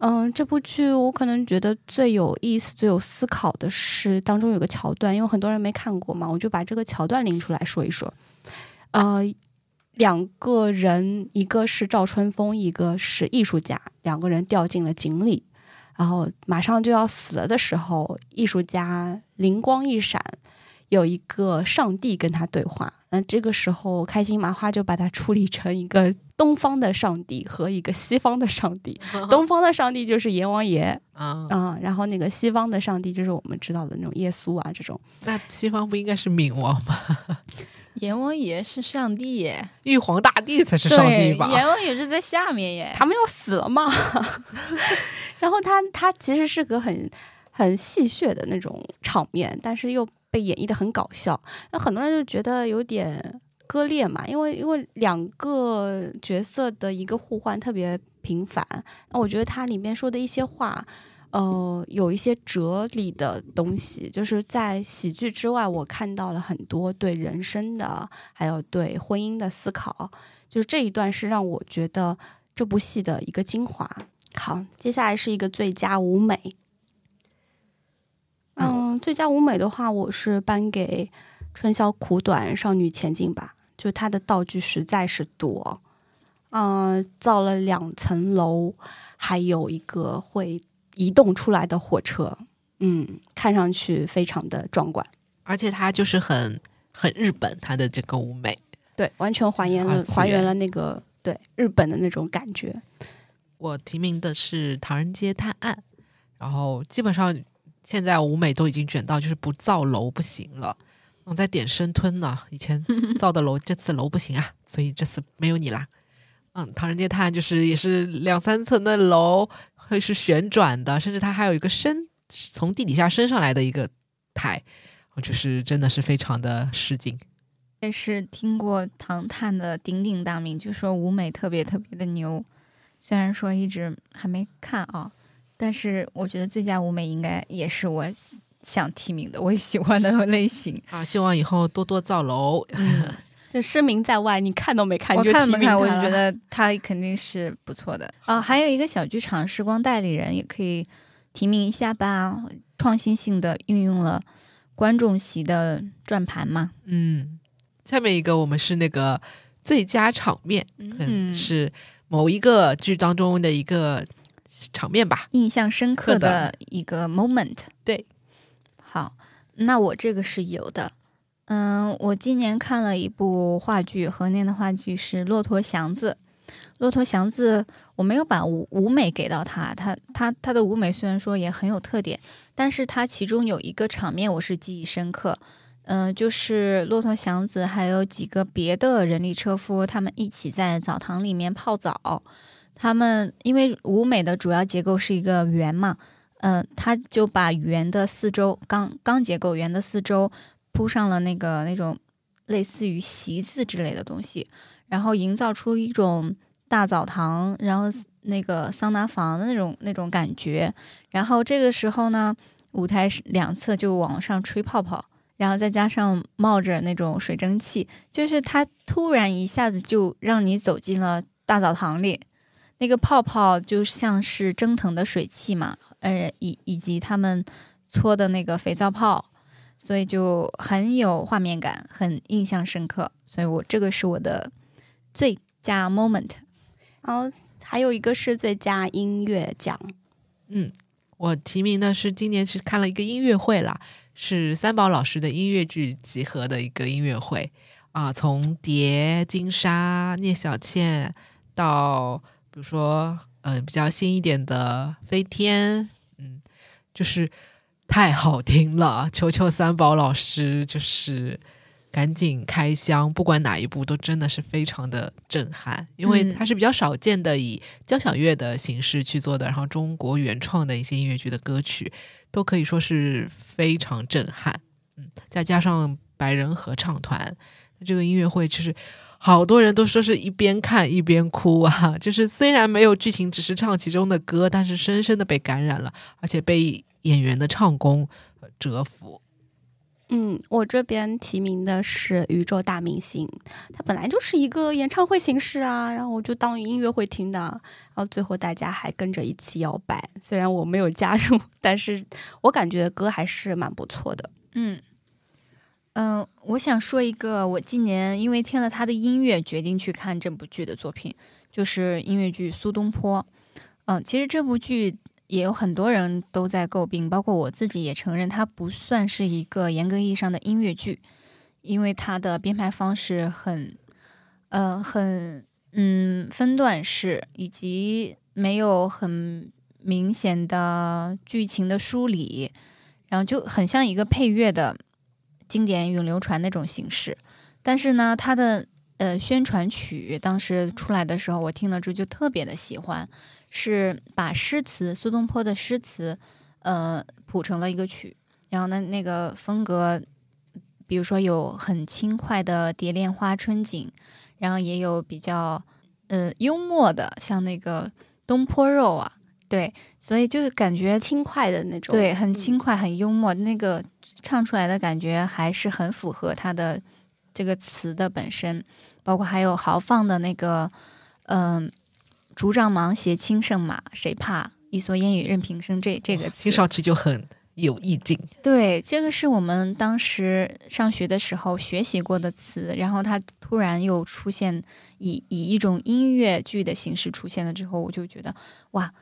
嗯，这部剧我可能觉得最有意思、最有思考的是当中有个桥段，因为很多人没看过嘛，我就把这个桥段拎出来说一说。呃，两个人，一个是赵春风，一个是艺术家，两个人掉进了井里，然后马上就要死了的时候，艺术家灵光一闪，有一个上帝跟他对话。那这个时候，开心麻花就把它处理成一个东方的上帝和一个西方的上帝。东方的上帝就是阎王爷 啊、啊、然后那个西方的上帝就是我们知道的那种耶稣啊这种。那西方不应该是冥王吗？阎王爷是上帝耶，玉皇大帝才是上帝，吧？阎王爷是在下面耶。他们要死了嘛。然后他他其实是个很很戏谑的那种场面，但是又被演绎的很搞笑。那很多人就觉得有点割裂嘛，因为因为两个角色的一个互换特别频繁。那我觉得它里面说的一些话。呃，有一些哲理的东西，就是在喜剧之外，我看到了很多对人生的，还有对婚姻的思考。就是这一段是让我觉得这部戏的一个精华。好，接下来是一个最佳舞美。嗯，最佳舞美的话，我是颁给《春宵苦短，少女前进》吧。就它的道具实在是多，嗯、造了两层楼，还有一个会移动出来的火车，嗯，看上去非常的壮观。而且它就是很很日本，它的这个舞美。对，完全还原了还原了那个对日本的那种感觉。我提名的是《唐人街探案》，然后基本上现在舞美都已经卷到就是不造楼不行了。我在点生吞呢，以前造的楼，这次楼不行啊，所以这次没有你啦。嗯，《唐人街探案》就是也是两三层的楼，会是旋转的，甚至它还有一个升从地底下升上来的一个台，我就是真的是非常的失敬。也是听过唐探的鼎鼎大名，就说舞美特别特别的牛。虽然说一直还没看啊，但是我觉得最佳舞美应该也是我想提名的，我喜欢的类型。啊，希望以后多多造楼。嗯，就声名在外，你看都没看，我你就提看没看，我就觉得他肯定是不错的啊。还有一个小剧场《时光代理人》也可以提名一下吧，创新性的运用了观众席的转盘嘛。嗯，下面一个我们是那个最佳场面，可能嗯是某一个剧当中的一个场面吧。印象深刻的一个 moment。对，好，那我这个是有的。嗯，我今年看了一部话剧，何念的话剧是《骆驼祥子》。骆驼祥子，我没有把舞舞美给到他，他他他的舞美虽然说也很有特点，但是他其中有一个场面我是记忆深刻。嗯、就是骆驼祥子还有几个别的人力车夫，他们一起在澡堂里面泡澡。他们因为舞美的主要结构是一个圆嘛，嗯、他就把圆的四周钢钢结构圆的四周铺上了那个那种类似于席子之类的东西，然后营造出一种大澡堂，然后那个桑拿房的那种那种感觉。然后这个时候呢，舞台两侧就往上吹泡泡，然后再加上冒着那种水蒸气，就是它突然一下子就让你走进了大澡堂里。那个泡泡就像是蒸腾的水汽嘛，呃，以以及他们搓的那个肥皂泡，所以就很有画面感，很印象深刻。所以我这个是我的最佳 moment。然后还有一个是最佳音乐奖，嗯，我提名的是今年是看了一个音乐会啦，是三宝老师的音乐剧集合的一个音乐会啊，从蝶、金莎、聂小倩到比如说呃比较新一点的飞天，嗯，就是太好听了，求求三宝老师就是。赶紧开箱，不管哪一部都真的是非常的震撼，因为嗯它是比较少见的以交响乐的形式去做的，然后中国原创的一些音乐剧的歌曲都可以说是非常震撼。嗯，再加上白人合唱团，这个音乐会就是好多人都说是一边看一边哭啊，就是虽然没有剧情，只是唱其中的歌，但是深深的被感染了，而且被演员的唱功呃折服。嗯，我这边提名的是《宇宙大明星》，它本来就是一个演唱会形式啊，然后我就当音乐会听的，然后最后大家还跟着一起摇摆。虽然我没有加入，但是我感觉歌还是蛮不错的。嗯嗯、呃我想说一个，我今年因为听了他的音乐，决定去看这部剧的作品，就是音乐剧《苏东坡》。嗯、其实这部剧也有很多人都在诟病，包括我自己也承认，它不算是一个严格意义上的音乐剧，因为它的编排方式很，呃，很嗯分段式，以及没有很明显的剧情的梳理，然后就很像一个配乐的经典永流传那种形式。但是呢，它的呃宣传曲当时出来的时候，我听了之后就特别的喜欢，是把诗词苏东坡的诗词呃谱成了一个曲，然后呢那个风格，比如说有很轻快的《蝶恋花》春景，然后也有比较呃幽默的，像那个东坡肉啊，对，所以就是感觉轻快的那种，对，很轻嗯快，很幽默，那个唱出来的感觉还是很符合他的这个词的本身，包括还有豪放的那个，嗯、竹杖芒鞋轻胜马，谁怕？一蓑烟雨任平生。这这个词听，上去就很有意境。对，这个是我们当时上学的时候学习过的词，然后它突然又出现以以一种音乐剧的形式出现了之后，我就觉得哇，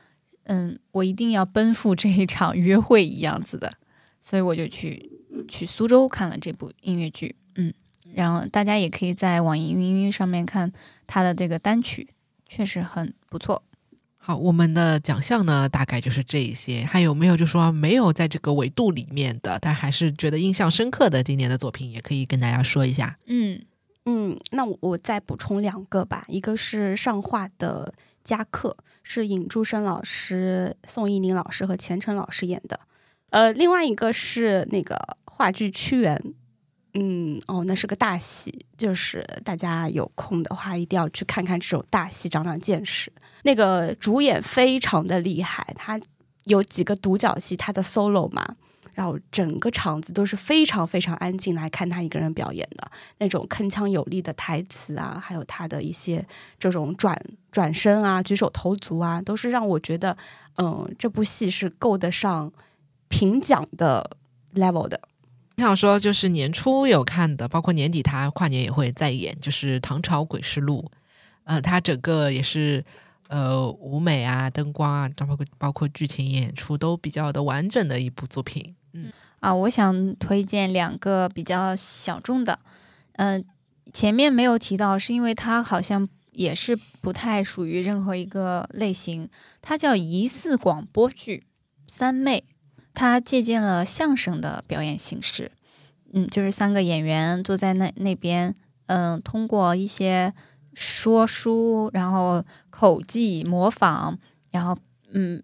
嗯，我一定要奔赴这一场约会一样子的，所以我就去去苏州看了这部音乐剧，嗯，然后大家也可以在网易云音乐上面看它的这个单曲，确实很不错。好，我们的奖项呢，大概就是这一些。还有没有就说没有在这个维度里面的，但还是觉得印象深刻的今年的作品，也可以跟大家说一下。嗯嗯，那我我再补充两个吧，一个是上画的《加课》，是尹祝生老师、宋一宁老师和钱晨老师演的。呃，另外一个是那个话剧《屈原》，嗯，哦，那是个大戏，就是大家有空的话一定要去看看这种大戏，长长见识。那个主演非常的厉害，他有几个独角戏，他的 solo 嘛，然后整个场子都是非常非常安静来看他一个人表演的。那种铿锵有力的台词啊，还有他的一些这种转转身啊、举手投足啊，都是让我觉得，嗯，这部戏是够得上评奖的 level 的。我想说，就是年初有看的，包括年底他跨年也会再演，就是《唐朝诡事录》。呃，它整个也是呃舞美啊、灯光啊，包括包括剧情演出都比较的完整的一部作品。嗯啊，我想推荐两个比较小众的，嗯、前面没有提到，是因为它好像也是不太属于任何一个类型，它叫疑似广播剧《三妹》，它借鉴了相声的表演形式，嗯，就是三个演员坐在那那边，嗯、通过一些说书，然后口技模仿，然后嗯。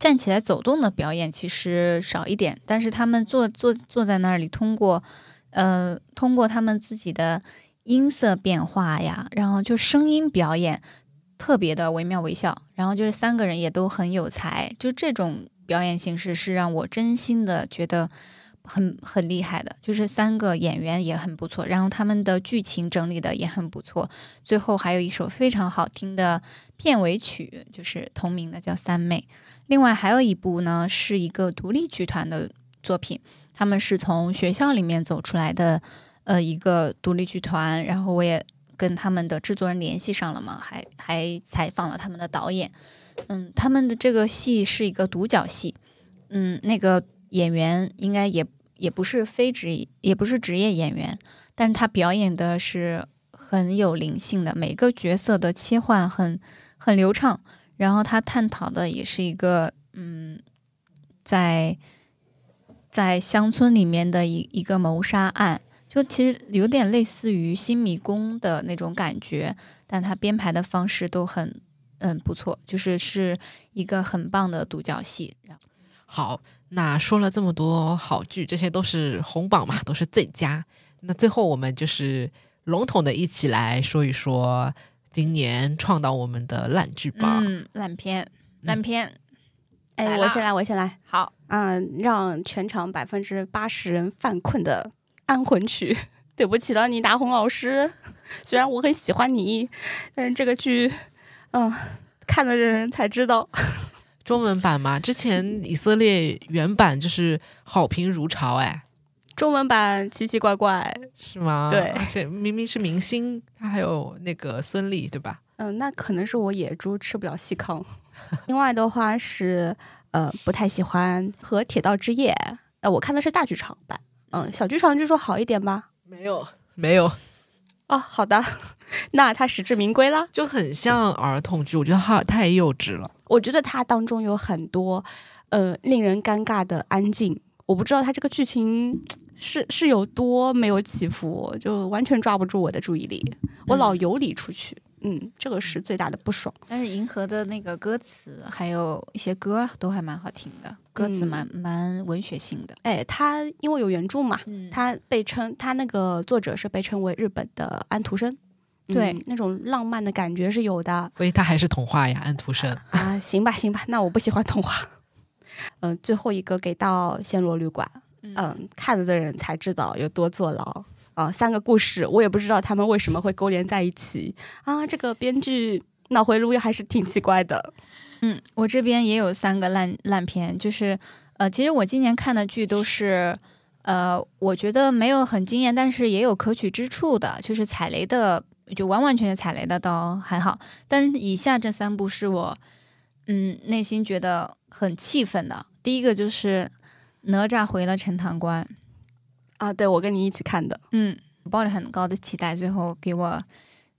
站起来走动的表演其实少一点，但是他们坐坐坐在那里，通过呃通过他们自己的音色变化呀，然后就声音表演特别的惟妙惟肖，然后就是三个人也都很有才，就这种表演形式是让我真心的觉得很很厉害的，就是三个演员也很不错，然后他们的剧情整理的也很不错，最后还有一首非常好听的片尾曲，就是同名的叫《三妹》。另外还有一部呢，是一个独立剧团的作品，他们是从学校里面走出来的，呃，一个独立剧团。然后我也跟他们的制作人联系上了嘛，还还采访了他们的导演。嗯，他们的这个戏是一个独角戏，嗯，那个演员应该也也不是非职，也不是职业演员，但是他表演的是很有灵性的，每个角色的切换很很流畅。然后他探讨的也是一个，嗯，在在乡村里面的一一个谋杀案，就其实有点类似于新迷宫的那种感觉，但他编排的方式都很，嗯，不错，就是是一个很棒的独角戏。好，那说了这么多好剧，这些都是红榜嘛，都是最佳。那最后我们就是笼统的一起来说一说今年创到我们的烂剧吧。嗯，烂片，烂片，哎，我先来，我先来。好，嗯，让全场百分之八十人犯困的《安魂曲》，对不起了，倪大红老师。虽然我很喜欢你，但是这个剧，嗯，看了的人才知道。中文版嘛，之前以色列原版就是好评如潮，哎，中文版奇奇怪怪，是吗？对而且明明是明星，他还有那个孙俪，对吧？嗯，那可能是我野猪吃不了细糠。另外的话是，呃，不太喜欢和《铁道之夜》，呃，我看的是大剧场版，嗯，小剧场据说好一点吧？没有，没有，哦，好的，那它实至名归啦。就很像儿童剧，我觉得它太幼稚了。我觉得它当中有很多，呃，令人尴尬的安静。我不知道它这个剧情是是有多没有起伏，就完全抓不住我的注意力，我老游离出去。嗯，这个是最大的不爽。但是银河的那个歌词还有一些歌都还蛮好听的，歌词蛮、蛮文学性的。哎，他因为有原著嘛，嗯它被称他那个作者是被称为日本的安徒生。对嗯那种浪漫的感觉是有的所以它还是童话呀，安徒生。啊。行吧，行吧，那我不喜欢童话。嗯、最后一个给到暹罗旅馆。嗯，看了的人才知道有多坐牢啊！三个故事，我也不知道他们为什么会勾连在一起啊！这个编剧脑回路还是挺奇怪的。嗯，我这边也有三个烂烂片，就是呃，其实我今年看的剧都是呃，我觉得没有很惊艳，但是也有可取之处的，就是踩雷的，就完完全全踩雷的倒还好，但是以下这三部是我嗯内心觉得很气愤的。第一个就是哪吒回了陈塘关，啊，对，我跟你一起看的嗯，抱着很高的期待，最后给我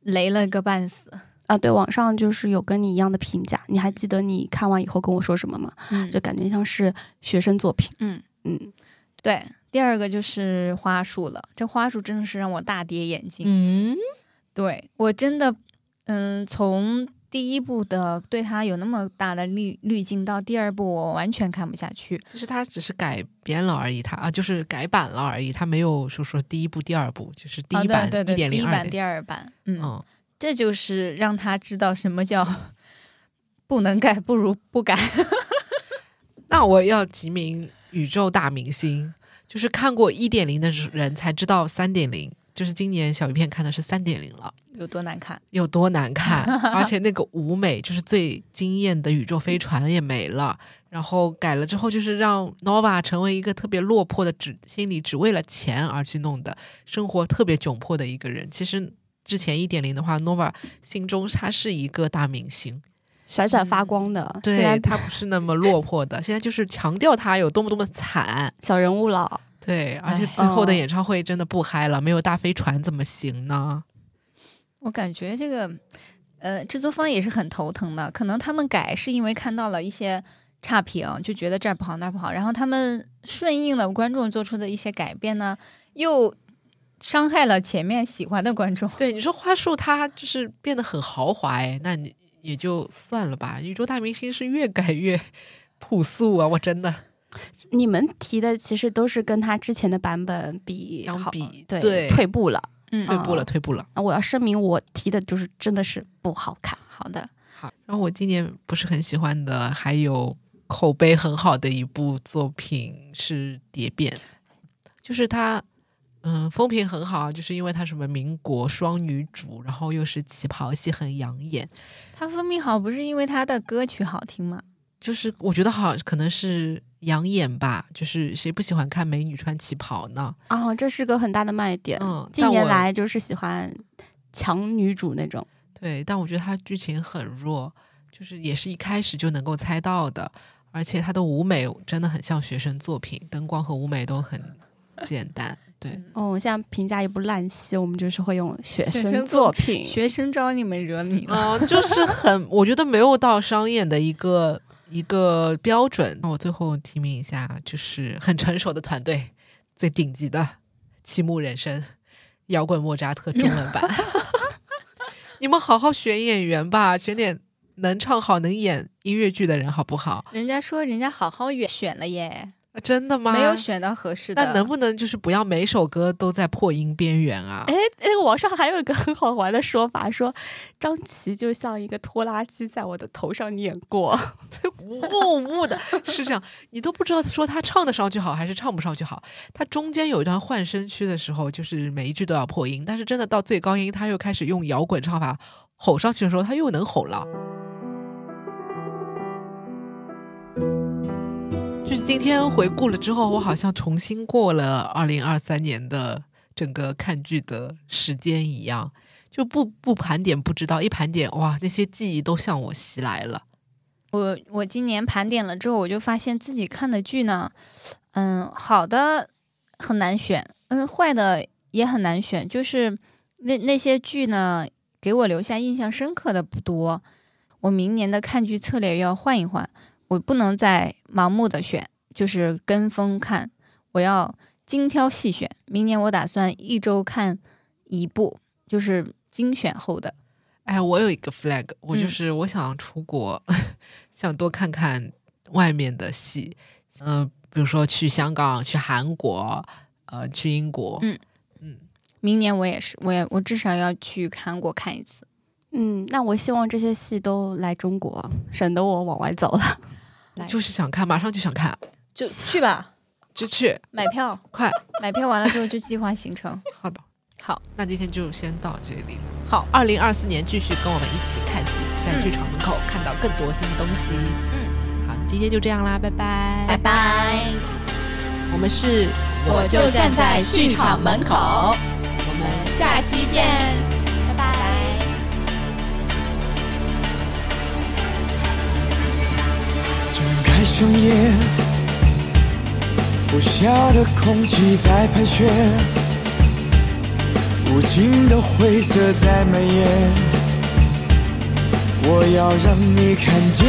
雷了个半死。啊，对，网上就是有跟你一样的评价。你还记得你看完以后跟我说什么吗？嗯就感觉像是学生作品。嗯。嗯，对，第二个就是花束了，这花束真的是让我大跌眼镜。嗯，对我真的，嗯，从第一部的对他有那么大的滤滤镜，到第二部我完全看不下去。其实他只是改编了而已，他啊就是改版了而已，他没有说说第一部、第二部，就是第哦一版对对对，一点零一版、第二版，嗯，嗯，这就是让他知道什么叫不能改，不如不改。那我要提名宇宙大明星，就是看过一点零的人才知道三点零，就是今年小鱼片看的是三点零了。有多难看？有多难看，而且那个舞美就是最惊艳的宇宙飞船也没了。然后改了之后，就是让 Nova 成为一个特别落魄的，只心里只为了钱而去弄的，生活特别窘迫的一个人。其实之前一点零的话，Nova 心中他是一个大明星，闪闪发光的。现在对他不是那么落魄的，现在就是强调他有多么多么惨。小人物了，对，而且哎最后的哦演唱会真的不嗨了，没有大飞船怎么行呢？我感觉这个，呃，制作方也是很头疼的。可能他们改是因为看到了一些差评，就觉得这儿不好那儿不好，然后他们顺应了观众做出的一些改变呢，又伤害了前面喜欢的观众。对，你说花束它就是变得很豪华，哎，那你也就算了吧。宇宙大明星是越改越朴素啊，我真的你们提的其实都是跟他之前的版本比好相比对对退步了。嗯，退步了，哦退步了。那我要声明，我提的就是真的是不好看。好的，好，然后我今年不是很喜欢的，还有口碑很好的一部作品是《蝶变》，就是它，嗯，风评很好，就是因为它什么民国双女主，然后又是旗袍戏，很养眼。他风评好不是因为他的歌曲好听吗？就是我觉得好，可能是养眼吧，就是谁不喜欢看美女穿旗袍呢？哦，这是个很大的卖点。嗯，近年来就是喜欢强女主那种。对，但我觉得它剧情很弱，就是也是一开始就能够猜到的，而且它的舞美真的很像学生作品，灯光和舞美都很简单。对，哦，像评价一部烂戏，我们就是会用学生作作品。学生招你们惹你了。嗯、就是很，我觉得没有到商演的一个一个标准。那我最后提名一下，就是很成熟的团队，最顶级的七木人生摇滚莫扎特中文版。你们好好选演员吧，选点能唱好、能演音乐剧的人，好不好？人家说人家好好选选了耶，啊真的吗？没有选到合适的。那能不能就是不要每首歌都在破音边缘啊？哎，那个网上还有一个很好玩的说法，说张琪就像一个拖拉机在我的头上碾过。呜呜的，是这样，你都不知道说他唱得上去好还是唱不上去好。他中间有一段换声区的时候，就是每一句都要破音，但是真的到最高音，他又开始用摇滚唱法吼上去的时候，他又能吼了。就是今天回顾了之后，我好像重新过了二零二三年的整个看剧的时间一样，就不不盘点不知道，一盘点哇，那些记忆都向我袭来了。我我今年盘点了之后，我就发现自己看的剧呢，嗯，好的很难选，嗯，坏的也很难选。就是那那些剧呢，给我留下印象深刻的不多。我明年的看剧策略要换一换，我不能再盲目的选，就是跟风看，我要精挑细选。明年我打算一周看一部，就是精选后的。哎，我有一个 flag，我就嗯是我想出国，想多看看外面的戏，嗯、比如说去香港、去韩国，呃，去英国，嗯嗯明年我也是，我也我至少要去韩国看一次。嗯，那我希望这些戏都来中国，省得我往外走了。来就是想看，马上就想看，就去吧，就去，买票，快，买票完了之后就计划行程。好的，好，那今天就先到这里。好，二零二四年继续跟我们一起看戏，在嗯剧场门口看到更多新的东西。嗯，好，今天就这样啦，拜拜，拜拜。我们是我就站在剧场门口，我们下期见，拜拜。睁开双眼，呼啸的空气在盘旋，无尽的灰色在蔓延。我要让你看见，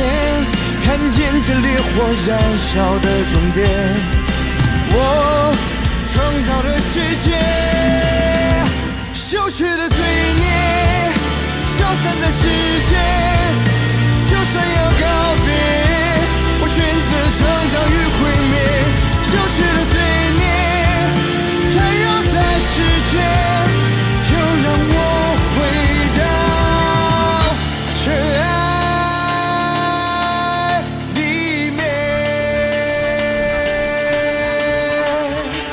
看见这烈火燃烧的终点。我创造的世界，羞耻的罪孽，消散在时间。就算要告别，创造与毁灭，羞耻的罪孽缠绕在世间，就让我回到尘埃里面。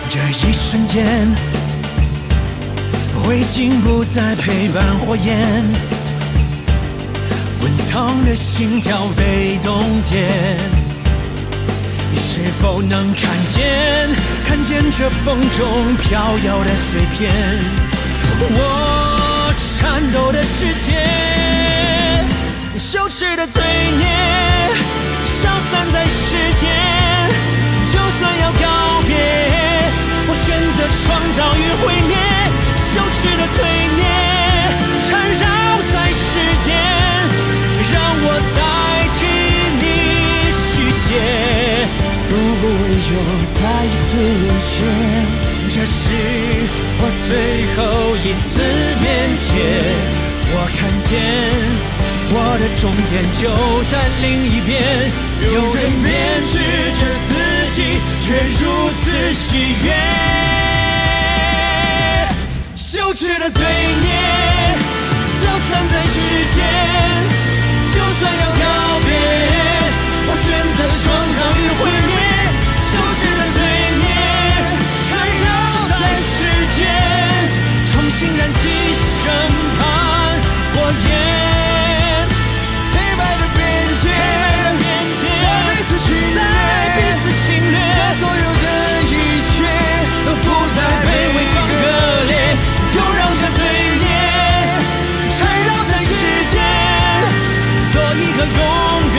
这一瞬间，灰烬不再陪伴火焰，滚烫的心跳被冻结。是否能看见，看见这风中飘摇的碎片？我颤抖的视线，羞耻的罪孽，消散在世间。就算要告别，我选择创造与毁灭。羞耻的罪孽再一次沦陷，这是我最后一次辩解。我看见我的终点就在另一边，有人编织着自己，却如此喜悦。羞耻的罪孽消散在世间，就算要告别，我选择创造与毁灭消失的罪孽缠绕在世间，重新燃起审判火焰。黑白的边界在彼此侵略，在彼此侵略，所有的一切都不再卑微和可怜。就让这罪孽缠绕在世间，做一个永远。